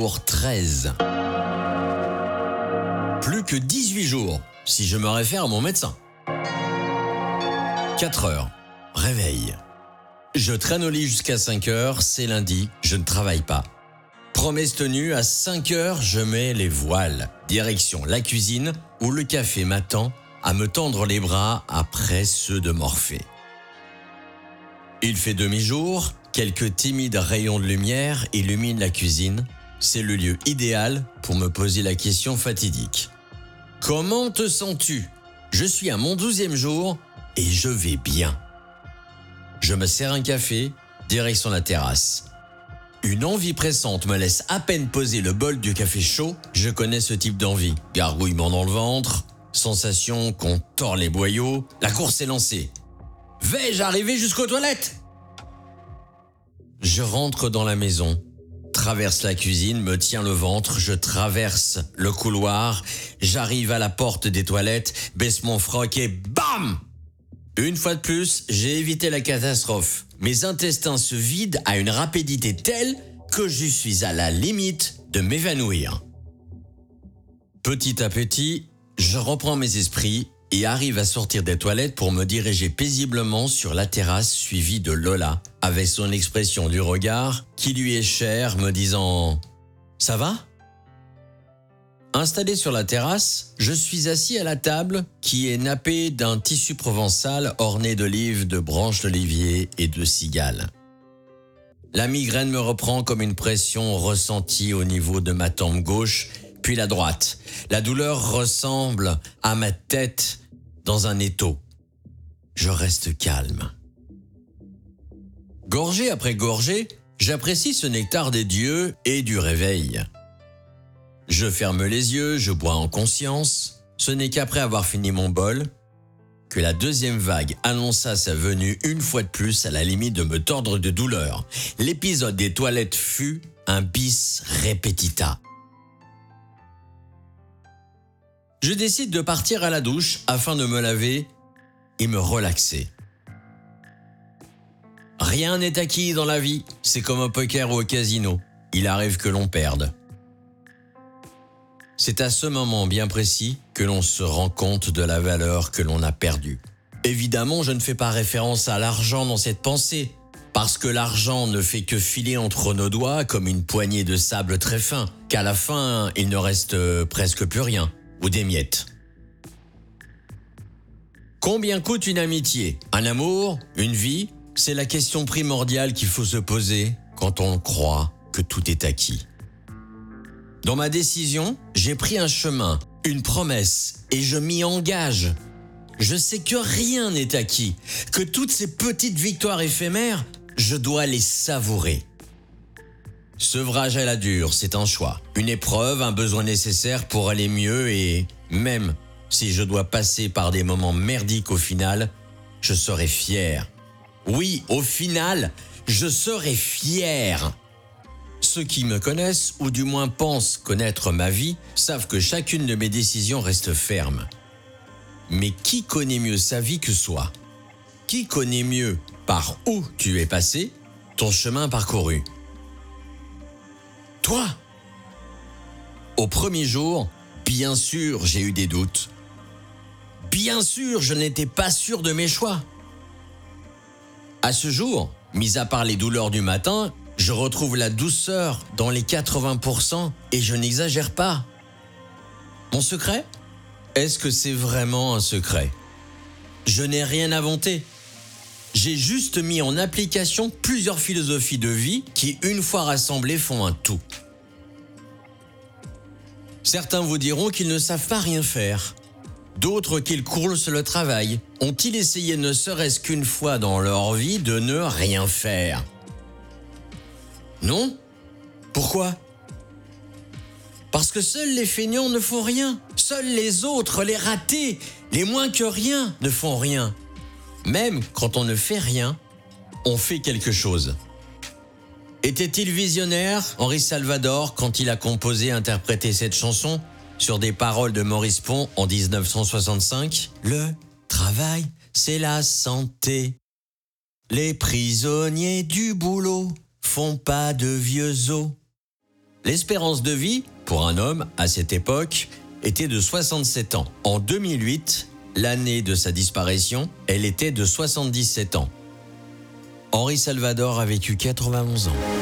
jour 13. Plus que 18 jours, si je me réfère à mon médecin. 4 heures. Réveil. Je traîne au lit jusqu'à 5 heures, c'est lundi, je ne travaille pas. Promesse tenue, à 5 heures, je mets les voiles. Direction la cuisine, où le café m'attend à me tendre les bras après ceux de Morphée. Il fait demi-jour, quelques timides rayons de lumière illuminent la cuisine. C'est le lieu idéal pour me poser la question fatidique. Comment te sens-tu? Je suis à mon douzième jour et je vais bien. Je me sers un café, direction la terrasse. Une envie pressante me laisse à peine poser le bol du café chaud. Je connais ce type d'envie. Gargouillement dans le ventre, sensation qu'on tord les boyaux. La course est lancée. Vais-je arriver jusqu'aux toilettes? Je rentre dans la maison, traverse la cuisine, me tiens le ventre, je traverse le couloir, j'arrive à la porte des toilettes, baisse mon froc et BAM Une fois de plus, j'ai évité la catastrophe. Mes intestins se vident à une rapidité telle que je suis à la limite de m'évanouir. Petit à petit, je reprends mes esprits et arrive à sortir des toilettes pour me diriger paisiblement sur la terrasse suivie de Lola, avec son expression du regard qui lui est chère, me disant ⁇ Ça va ?⁇ Installé sur la terrasse, je suis assis à la table qui est nappée d'un tissu provençal orné d'olives, de branches d'olivier et de cigales. La migraine me reprend comme une pression ressentie au niveau de ma tempe gauche, puis la droite. La douleur ressemble à ma tête dans un étau. Je reste calme. Gorgée après gorgée, j'apprécie ce nectar des dieux et du réveil. Je ferme les yeux, je bois en conscience. Ce n'est qu'après avoir fini mon bol que la deuxième vague annonça sa venue une fois de plus à la limite de me tordre de douleur. L'épisode des toilettes fut un bis repetita. Je décide de partir à la douche afin de me laver et me relaxer. Rien n'est acquis dans la vie, c'est comme au poker ou au casino, il arrive que l'on perde. C'est à ce moment bien précis que l'on se rend compte de la valeur que l'on a perdue. Évidemment, je ne fais pas référence à l'argent dans cette pensée, parce que l'argent ne fait que filer entre nos doigts comme une poignée de sable très fin, qu'à la fin, il ne reste presque plus rien ou des miettes. Combien coûte une amitié? Un amour? Une vie? C'est la question primordiale qu'il faut se poser quand on croit que tout est acquis. Dans ma décision, j'ai pris un chemin, une promesse, et je m'y engage. Je sais que rien n'est acquis, que toutes ces petites victoires éphémères, je dois les savourer. Sevrage à la dure, c'est un choix. Une épreuve, un besoin nécessaire pour aller mieux et même si je dois passer par des moments merdiques au final, je serai fier. Oui, au final, je serai fier. Ceux qui me connaissent, ou du moins pensent connaître ma vie, savent que chacune de mes décisions reste ferme. Mais qui connaît mieux sa vie que soi? Qui connaît mieux par où tu es passé, ton chemin parcouru? Au premier jour, bien sûr, j'ai eu des doutes. Bien sûr, je n'étais pas sûr de mes choix. À ce jour, mis à part les douleurs du matin, je retrouve la douceur dans les 80% et je n'exagère pas. Mon secret? Est-ce que c'est vraiment un secret? Je n'ai rien inventé. J'ai juste mis en application plusieurs philosophies de vie qui, une fois rassemblées, font un tout. Certains vous diront qu'ils ne savent pas rien faire. D'autres qu'ils courent sur le travail. Ont-ils essayé ne serait-ce qu'une fois dans leur vie de ne rien faire? Non? Pourquoi? Parce que seuls les feignants ne font rien. Seuls les autres, les ratés, les moins que rien, ne font rien. Même quand on ne fait rien, on fait quelque chose. Était-il visionnaire, Henri Salvador, quand il a composé et interprété cette chanson sur des paroles de Maurice Pont en 1965 Le travail, c'est la santé. Les prisonniers du boulot font pas de vieux os. L'espérance de vie pour un homme à cette époque était de 67 ans. En 2008, l'année de sa disparition, elle était de 77 ans. Henri Salvador a vécu 91 ans.